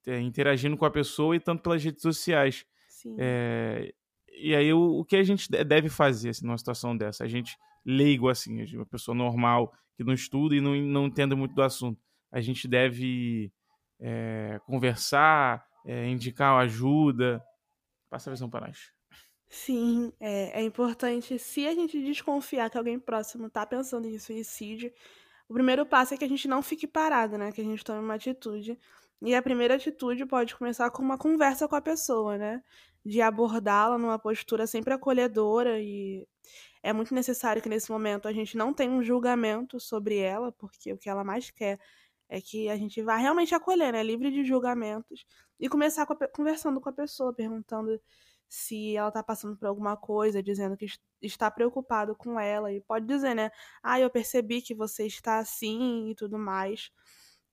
é, interagindo com a pessoa e tanto pelas redes sociais. Sim. É, e aí, o, o, que a gente deve fazer assim, numa situação dessa? A gente leigo, assim, uma pessoa normal, que não estuda e não, não entende muito do assunto. A gente deve é, conversar, é, indicar ajuda. Passa a visão para nós. Sim, é, é importante. Se a gente desconfiar que alguém próximo está pensando em suicídio, o primeiro passo é que a gente não fique parado, né? Que a gente tome uma atitude. E a primeira atitude pode começar com uma conversa com a pessoa, né? De abordá-la numa postura sempre acolhedora e é muito necessário que nesse momento a gente não tenha um julgamento sobre ela, porque o que ela mais quer é que a gente vá realmente acolher, né? Livre de julgamentos. E começar com a, conversando com a pessoa, perguntando se ela tá passando por alguma coisa, dizendo que está preocupado com ela. E pode dizer, né? Ah, eu percebi que você está assim e tudo mais.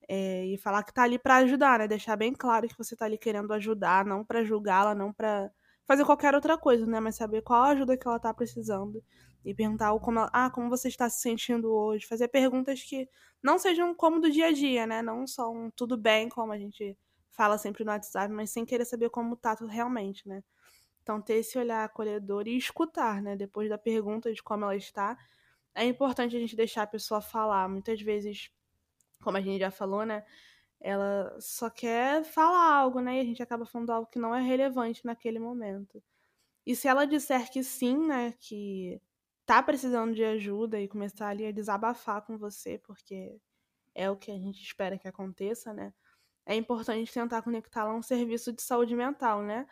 É, e falar que tá ali para ajudar, né? Deixar bem claro que você tá ali querendo ajudar, não para julgá-la, não para fazer qualquer outra coisa, né? Mas saber qual a ajuda que ela tá precisando. E perguntar como ela, ah, como você está se sentindo hoje. Fazer perguntas que não sejam como do dia a dia, né? Não só um tudo bem, como a gente fala sempre no WhatsApp, mas sem querer saber como tá tudo realmente, né? Então, ter esse olhar acolhedor e escutar, né? Depois da pergunta de como ela está, é importante a gente deixar a pessoa falar. Muitas vezes, como a gente já falou, né? Ela só quer falar algo, né? E a gente acaba falando algo que não é relevante naquele momento. E se ela disser que sim, né, que tá precisando de ajuda e começar ali a desabafar com você, porque é o que a gente espera que aconteça, né? É importante tentar conectá-la a um serviço de saúde mental, né?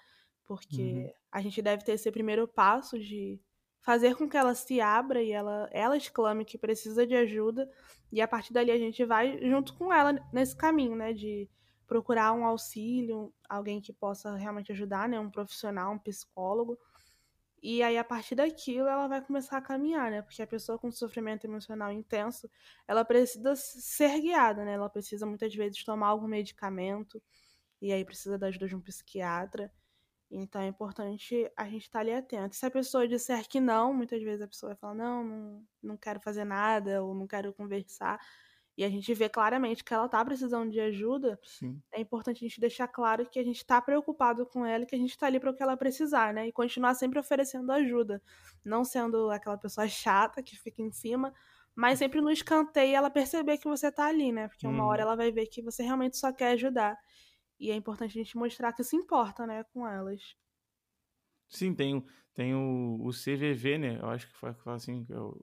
Porque uhum. a gente deve ter esse primeiro passo de fazer com que ela se abra e ela, ela exclame que precisa de ajuda. E a partir dali a gente vai junto com ela nesse caminho, né? De procurar um auxílio, alguém que possa realmente ajudar, né? Um profissional, um psicólogo. E aí, a partir daquilo, ela vai começar a caminhar, né? Porque a pessoa com sofrimento emocional intenso, ela precisa ser guiada, né? Ela precisa muitas vezes tomar algum medicamento, e aí precisa da ajuda de um psiquiatra. Então é importante a gente estar tá ali atento. Se a pessoa disser que não, muitas vezes a pessoa vai falar: não, não, não quero fazer nada, ou não quero conversar. E a gente vê claramente que ela está precisando de ajuda. Sim. É importante a gente deixar claro que a gente está preocupado com ela e que a gente está ali para o que ela precisar, né? E continuar sempre oferecendo ajuda. Não sendo aquela pessoa chata que fica em cima, mas sempre no escanteio ela perceber que você está ali, né? Porque uma hora uhum. ela vai ver que você realmente só quer ajudar. E é importante a gente mostrar que se importa, né, com elas. Sim, tem, tem o, o CVV, né? Eu acho que fala assim, que é o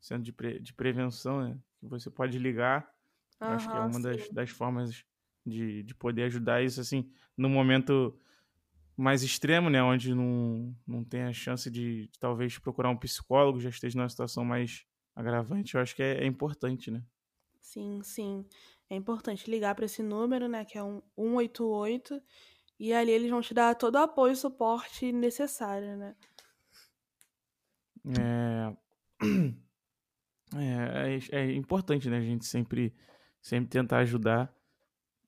Centro de, Pre, de Prevenção, né? Que você pode ligar. Uhum, acho que é uma das, das formas de, de poder ajudar isso, assim, no momento mais extremo, né? Onde não, não tem a chance de, de, talvez procurar um psicólogo, já esteja numa situação mais agravante. Eu acho que é, é importante, né? Sim, sim é importante ligar para esse número, né, que é um 188, e ali eles vão te dar todo o apoio e suporte necessário, né? É... É, é, é importante, né, a gente sempre, sempre tentar ajudar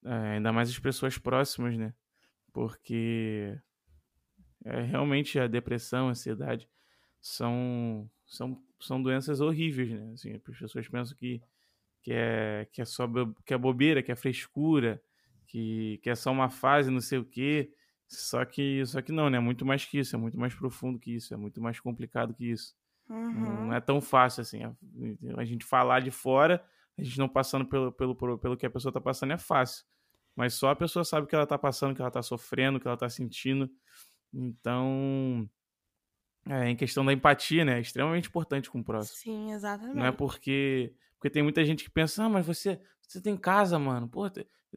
é, ainda mais as pessoas próximas, né? Porque é, realmente a depressão, a ansiedade são, são, são doenças horríveis, né? Assim, as pessoas pensam que, que, é, que é só que é bobeira, que é frescura, que, que é só uma fase, não sei o quê. Só que, só que não, né? É muito mais que isso, é muito mais profundo que isso, é muito mais complicado que isso. Uhum. Não é tão fácil assim. A gente falar de fora, a gente não passando pelo, pelo, pelo que a pessoa está passando é fácil. Mas só a pessoa sabe o que ela está passando, que ela está sofrendo, que ela está sentindo. Então, é, em questão da empatia, né? É extremamente importante com o próximo. Sim, exatamente. Não é porque. Porque tem muita gente que pensa, ah, mas você, você tem casa, mano. Pô,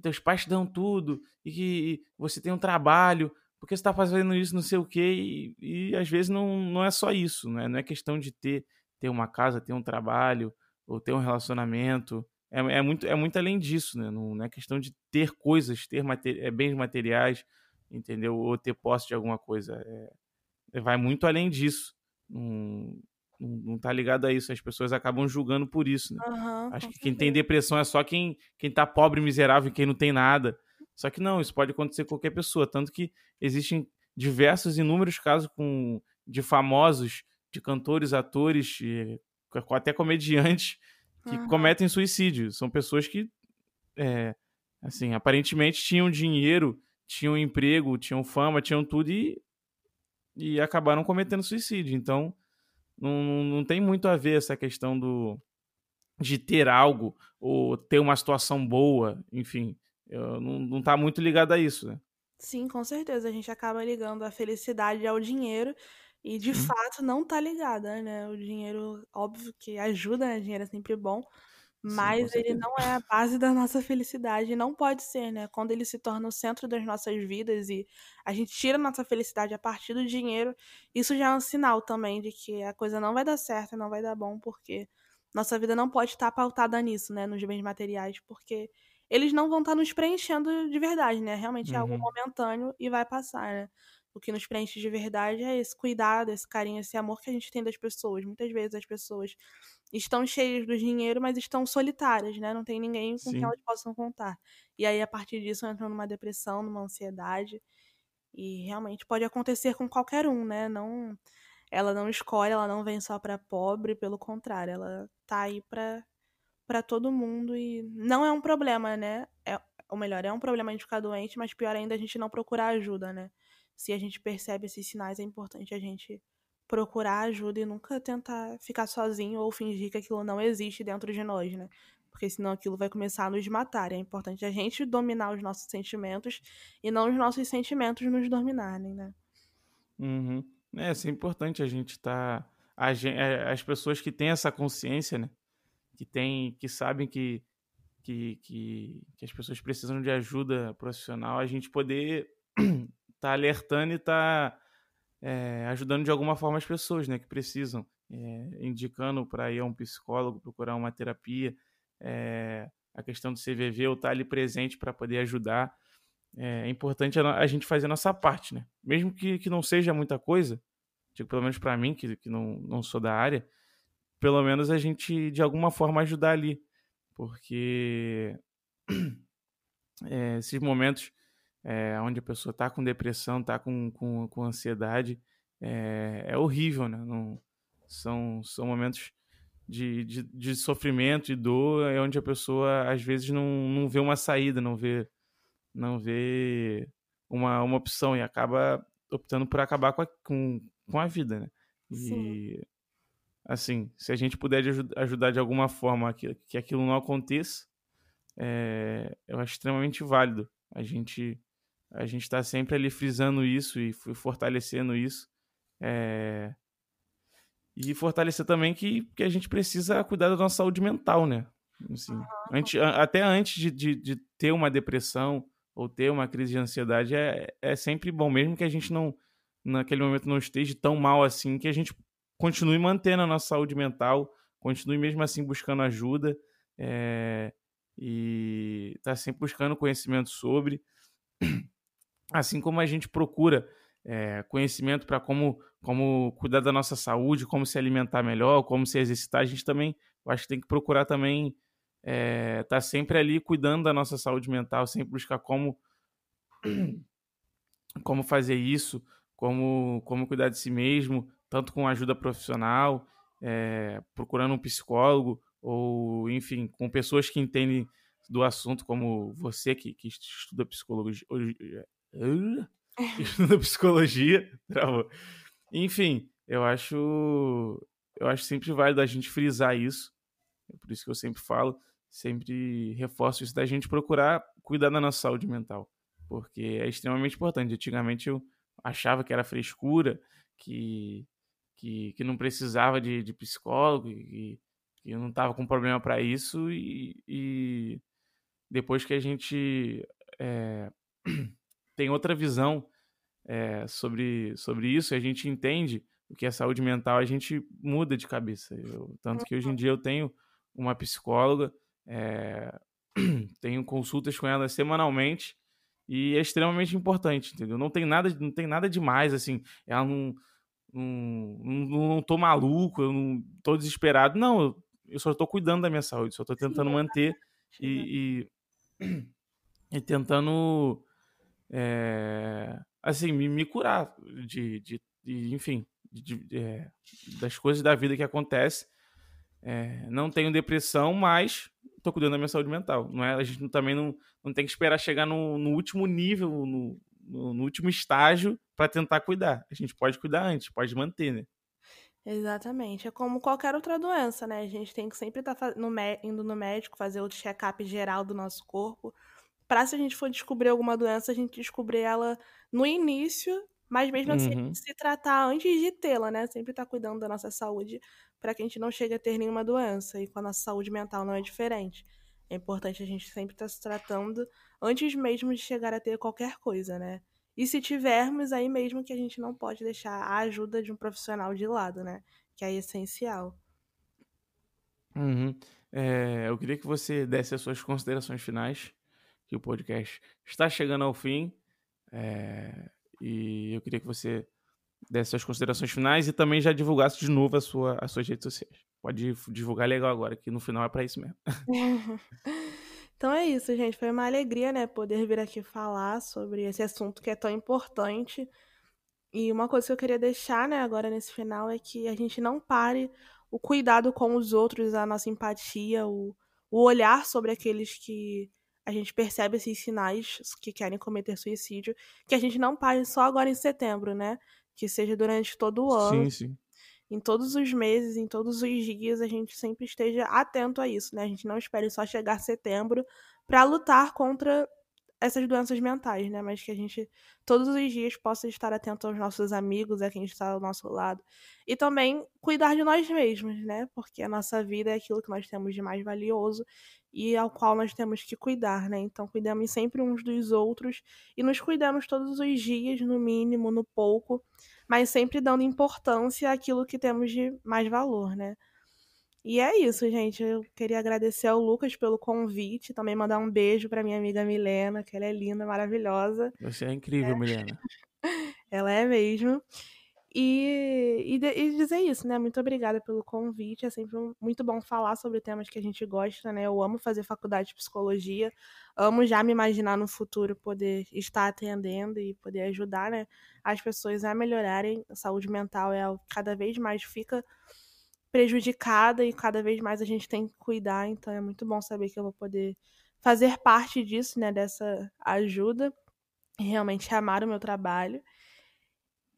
teus pais te dão tudo. E que você tem um trabalho. Por que você tá fazendo isso, não sei o quê? E, e às vezes não, não é só isso, né? Não é questão de ter, ter uma casa, ter um trabalho, ou ter um relacionamento. É, é, muito, é muito além disso, né? Não, não é questão de ter coisas, ter mater, é, bens materiais, entendeu? Ou ter posse de alguma coisa. É, vai muito além disso. Não, não, tá ligado a isso. As pessoas acabam julgando por isso, né? Uhum, Acho que quem tem depressão é só quem, quem tá pobre, miserável, quem não tem nada. Só que não, isso pode acontecer com qualquer pessoa. Tanto que existem diversos, inúmeros casos com, de famosos, de cantores, atores, até comediantes que uhum. cometem suicídio. São pessoas que, é, assim, aparentemente tinham dinheiro, tinham emprego, tinham fama, tinham tudo e, e acabaram cometendo suicídio. Então, não, não tem muito a ver essa questão do de ter algo ou ter uma situação boa, enfim, eu, não, não tá muito ligado a isso, né? Sim, com certeza. A gente acaba ligando a felicidade ao dinheiro e de Sim. fato não tá ligada, né? O dinheiro, óbvio que ajuda, né? O dinheiro é sempre bom, mas Sim, ele não é a base da nossa felicidade, não pode ser, né? Quando ele se torna o centro das nossas vidas e a gente tira nossa felicidade a partir do dinheiro, isso já é um sinal também de que a coisa não vai dar certo, não vai dar bom, porque nossa vida não pode estar pautada nisso, né? Nos bens materiais, porque eles não vão estar nos preenchendo de verdade, né? Realmente é algo uhum. momentâneo e vai passar, né? O que nos preenche de verdade é esse cuidado, esse carinho, esse amor que a gente tem das pessoas. Muitas vezes as pessoas estão cheias do dinheiro, mas estão solitárias, né? Não tem ninguém com Sim. quem elas possam contar. E aí, a partir disso, entram numa depressão, numa ansiedade. E realmente pode acontecer com qualquer um, né? Não, ela não escolhe, ela não vem só para pobre, pelo contrário, ela tá aí para para todo mundo e não é um problema, né? É, ou melhor, é um problema a gente ficar doente, mas pior ainda a gente não procurar ajuda, né? Se a gente percebe esses sinais, é importante a gente procurar ajuda e nunca tentar ficar sozinho ou fingir que aquilo não existe dentro de nós, né? Porque senão aquilo vai começar a nos matar. É importante a gente dominar os nossos sentimentos e não os nossos sentimentos nos dominarem, né? Uhum. É, isso é importante a gente estar. Tá... É, as pessoas que têm essa consciência, né? Que, tem, que sabem que, que, que, que as pessoas precisam de ajuda profissional, a gente poder tá alertando e tá é, ajudando de alguma forma as pessoas, né, que precisam, é, indicando para ir a um psicólogo, procurar uma terapia, é, a questão do CVV ou estar tá ali presente para poder ajudar. É, importante a, a, gente fazer a nossa parte, né? Mesmo que, que não seja muita coisa, digo, pelo menos para mim, que, que não, não sou da área, pelo menos a gente de alguma forma ajudar ali, porque é, esses momentos é, onde a pessoa está com depressão, está com, com, com ansiedade, é, é horrível, né? Não, são, são momentos de, de, de sofrimento e dor, é onde a pessoa às vezes não, não vê uma saída, não vê, não vê uma, uma opção e acaba optando por acabar com a, com, com a vida, né? E, Sim. assim, se a gente puder ajudar de alguma forma que, que aquilo não aconteça, é, eu acho extremamente válido a gente a gente está sempre ali frisando isso e fortalecendo isso. É... E fortalecer também que, que a gente precisa cuidar da nossa saúde mental, né? Assim, uhum. antes, até antes de, de, de, ter uma depressão ou ter uma crise de ansiedade, é, é sempre bom, mesmo que a gente não, naquele momento não esteja tão mal assim, que a gente continue mantendo a nossa saúde mental, continue mesmo assim buscando ajuda é, e tá sempre buscando conhecimento sobre. Assim como a gente procura é, conhecimento para como, como cuidar da nossa saúde, como se alimentar melhor, como se exercitar, a gente também, eu acho que tem que procurar também é, tá sempre ali cuidando da nossa saúde mental, sempre buscar como como fazer isso, como como cuidar de si mesmo, tanto com ajuda profissional, é, procurando um psicólogo ou enfim com pessoas que entendem do assunto, como você que, que estuda psicologia, estuda psicologia, travou. Enfim, eu acho eu acho sempre válido a gente frisar isso. É por isso que eu sempre falo, sempre reforço isso da gente procurar cuidar da nossa saúde mental, porque é extremamente importante. Antigamente eu achava que era frescura, que que, que não precisava de, de psicólogo, que, que eu não estava com problema para isso e, e, depois que a gente é, tem outra visão é, sobre, sobre isso, a gente entende o que é saúde mental, a gente muda de cabeça. Eu, tanto que hoje em dia eu tenho uma psicóloga é, tenho consultas com ela semanalmente e é extremamente importante, entendeu? Não tem nada, não tem nada demais, assim. Ela não, não, não, não tô maluco, eu não tô desesperado. Não, eu, eu só tô cuidando da minha saúde, só tô tentando manter e, e, e tentando, é, assim, me, me curar de, de, de enfim, de, é, das coisas da vida que acontecem é, não tenho depressão, mas estou cuidando da minha saúde mental. Não é, a gente também não, não tem que esperar chegar no, no último nível, no, no, no último estágio para tentar cuidar. A gente pode cuidar antes, pode manter, né? Exatamente. É como qualquer outra doença, né? A gente tem que sempre estar tá indo no médico, fazer o check-up geral do nosso corpo. Para se a gente for descobrir alguma doença, a gente descobrir ela no início, mas mesmo assim uhum. se tratar antes de tê-la, né? Sempre estar tá cuidando da nossa saúde para que a gente não chegue a ter nenhuma doença. E com a nossa saúde mental não é diferente. É importante a gente sempre estar tá se tratando antes mesmo de chegar a ter qualquer coisa, né? E se tivermos, aí mesmo que a gente não pode deixar a ajuda de um profissional de lado, né? Que é essencial. Uhum. É, eu queria que você desse as suas considerações finais, que o podcast está chegando ao fim. É, e eu queria que você desse suas considerações finais e também já divulgasse de novo a sua, as suas redes sociais. Pode divulgar legal agora, que no final é para isso mesmo. então é isso, gente. Foi uma alegria, né, poder vir aqui falar sobre esse assunto que é tão importante. E uma coisa que eu queria deixar, né, agora nesse final é que a gente não pare o cuidado com os outros, a nossa empatia, o, o olhar sobre aqueles que a gente percebe esses sinais que querem cometer suicídio, que a gente não pare só agora em setembro, né? que seja durante todo o ano. Sim, sim. Em todos os meses, em todos os dias, a gente sempre esteja atento a isso, né? A gente não espere só chegar setembro para lutar contra essas doenças mentais, né? Mas que a gente todos os dias possa estar atento aos nossos amigos, a quem está ao nosso lado. E também cuidar de nós mesmos, né? Porque a nossa vida é aquilo que nós temos de mais valioso e ao qual nós temos que cuidar, né? Então cuidamos sempre uns dos outros e nos cuidamos todos os dias, no mínimo, no pouco, mas sempre dando importância àquilo que temos de mais valor, né? E é isso, gente. Eu queria agradecer ao Lucas pelo convite, também mandar um beijo para minha amiga Milena, que ela é linda, maravilhosa. Você é incrível, é. Milena. ela é mesmo. E, e, e, dizer isso, né? Muito obrigada pelo convite. É sempre muito bom falar sobre temas que a gente gosta, né? Eu amo fazer faculdade de psicologia, amo já me imaginar no futuro poder estar atendendo e poder ajudar, né? As pessoas a melhorarem. A saúde mental é cada vez mais fica prejudicada e cada vez mais a gente tem que cuidar. Então é muito bom saber que eu vou poder fazer parte disso, né? Dessa ajuda. Realmente amar o meu trabalho.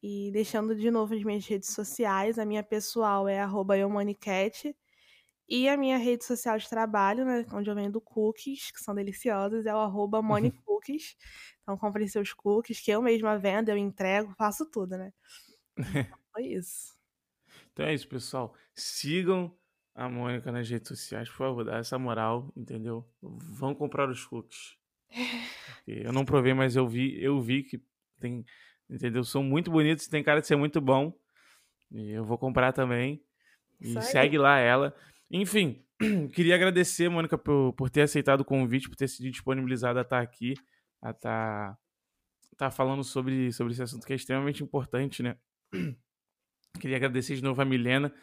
E deixando de novo as minhas redes sociais, a minha pessoal é @eumanicat e a minha rede social de trabalho, né, onde eu vendo cookies, que são deliciosos, é o arroba monicookies. Então comprem seus cookies, que eu mesma vendo, eu entrego, faço tudo, né? Então, foi isso. Então é isso, pessoal. Sigam a Mônica nas redes sociais, por favor, dá essa moral, entendeu? Vão comprar os cookies. eu não provei, mas eu vi, eu vi que tem entendeu? São muito bonitos, tem cara de ser muito bom. E eu vou comprar também. E segue lá ela. Enfim, queria agradecer, Mônica, por, por ter aceitado o convite, por ter sido disponibilizada a estar aqui, a estar, estar falando sobre, sobre esse assunto que é extremamente importante, né? Queria agradecer de novo a Milena.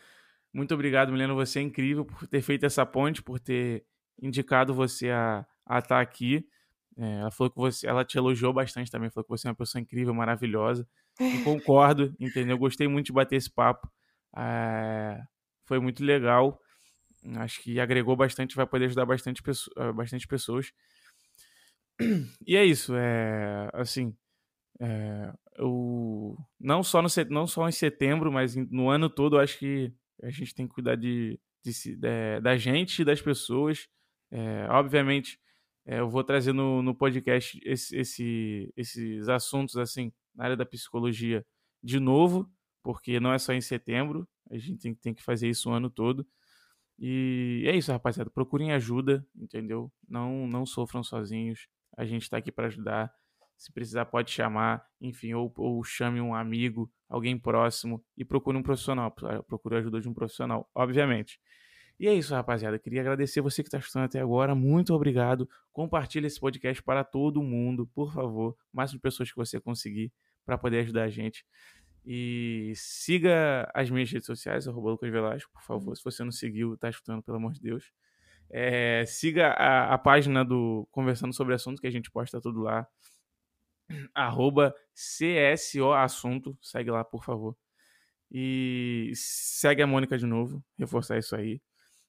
Muito obrigado, Milena. Você é incrível por ter feito essa ponte, por ter indicado você a estar tá aqui. É, ela falou que você, ela te elogiou bastante também, falou que você é uma pessoa incrível, maravilhosa. E concordo, entendeu? Gostei muito de bater esse papo. É, foi muito legal. Acho que agregou bastante, vai poder ajudar bastante, bastante pessoas. E é isso, é assim. É, eu, não, só no, não só em setembro, mas no ano todo, eu acho que a gente tem que cuidar de, de, de da gente e das pessoas. É, obviamente, é, eu vou trazer no, no podcast esse, esse, esses assuntos assim na área da psicologia de novo, porque não é só em setembro, a gente tem, tem que fazer isso o ano todo. E é isso, rapaziada. Procurem ajuda, entendeu? Não, não sofram sozinhos. A gente está aqui para ajudar. Se precisar, pode chamar, enfim, ou, ou chame um amigo, alguém próximo e procure um profissional. Procure a ajuda de um profissional, obviamente. E é isso, rapaziada. Queria agradecer você que está assistindo até agora. Muito obrigado. Compartilhe esse podcast para todo mundo, por favor. Mais de pessoas que você conseguir para poder ajudar a gente. E siga as minhas redes sociais, arroba Lucas Velasco, por favor. Se você não seguiu, está escutando, pelo amor de Deus. É, siga a, a, página do Conversando sobre Assunto, que a gente posta tudo lá. Arroba CSO Assunto. Segue lá, por favor. E segue a Mônica de novo, reforçar isso aí.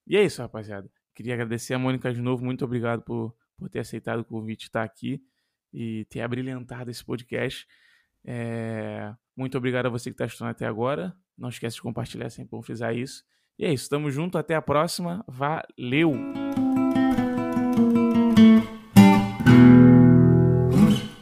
E é isso, rapaziada. Queria agradecer a Mônica de novo. Muito obrigado por, por ter aceitado o convite, estar aqui e ter abrilhantado esse podcast. É... Muito obrigado a você que está assistindo até agora. Não esquece de compartilhar, sempre bom frisar isso. E é isso, tamo junto, até a próxima. Valeu!